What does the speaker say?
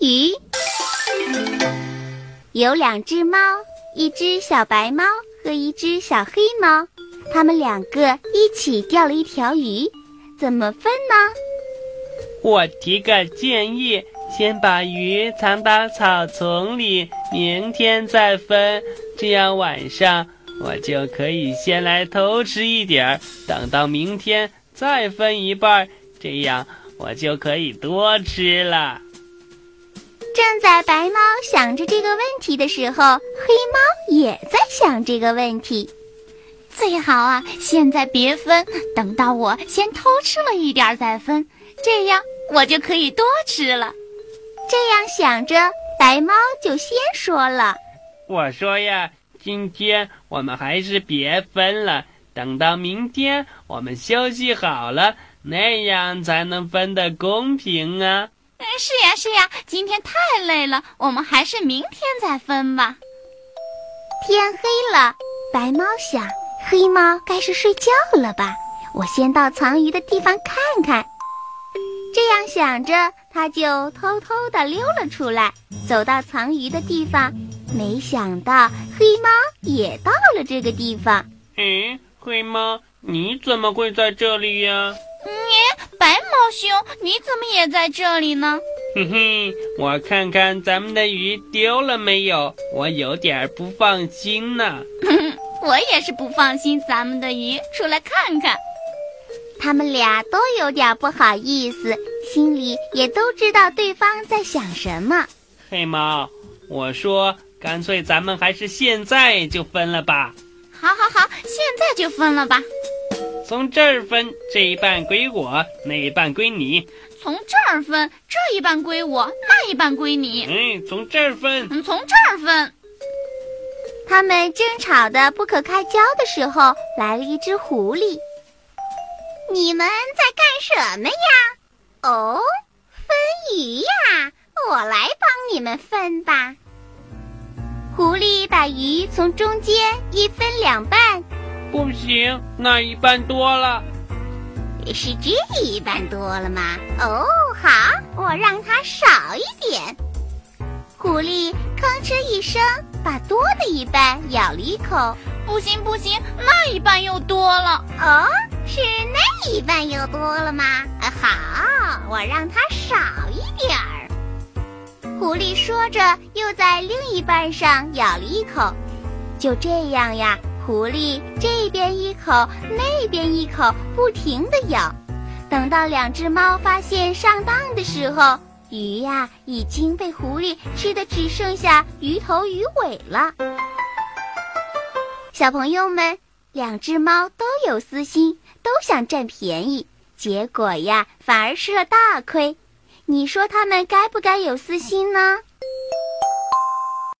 鱼。有两只猫，一只小白猫和一只小黑猫，它们两个一起钓了一条鱼，怎么分呢？我提个建议，先把鱼藏到草丛里，明天再分，这样晚上我就可以先来偷吃一点儿，等到明天再分一半，这样我就可以多吃了。正在白猫想着这个问题的时候，黑猫也在想这个问题。最好啊，现在别分，等到我先偷吃了一点再分，这样我就可以多吃了。这样想着，白猫就先说了：“我说呀，今天我们还是别分了，等到明天我们休息好了，那样才能分得公平啊。”是呀是呀，今天太累了，我们还是明天再分吧。天黑了，白猫想，黑猫该是睡觉了吧？我先到藏鱼的地方看看。这样想着，它就偷偷地溜了出来，走到藏鱼的地方。没想到黑猫也到了这个地方。嗯，黑猫，你怎么会在这里呀？兄，你怎么也在这里呢？嘿嘿，我看看咱们的鱼丢了没有，我有点不放心呢。我也是不放心咱们的鱼，出来看看。他们俩都有点不好意思，心里也都知道对方在想什么。黑猫，我说，干脆咱们还是现在就分了吧。好，好，好，现在就分了吧。从这儿分，这一半归我，那一半归你。从这儿分，这一半归我，那一半归你。嗯，从这儿分。嗯，从这儿分。他们争吵的不可开交的时候，来了一只狐狸。你们在干什么呀？哦，分鱼呀！我来帮你们分吧。狐狸把鱼从中间一分两半。不行，那一半多了。是这一半多了吗？哦，好，我让它少一点。狐狸吭哧一声，把多的一半咬了一口。不行，不行，那一半又多了。哦，是那一半又多了吗？好，我让它少一点儿。狐狸说着，又在另一半上咬了一口。就这样呀。狐狸这边一口，那边一口，不停地咬。等到两只猫发现上当的时候，鱼呀已经被狐狸吃的只剩下鱼头鱼尾了。小朋友们，两只猫都有私心，都想占便宜，结果呀反而吃了大亏。你说它们该不该有私心呢？